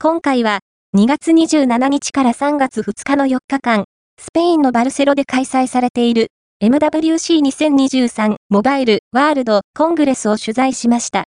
今回は2月27日から3月2日の4日間、スペインのバルセロで開催されている MWC2023 モバイルワールドコングレスを取材しました。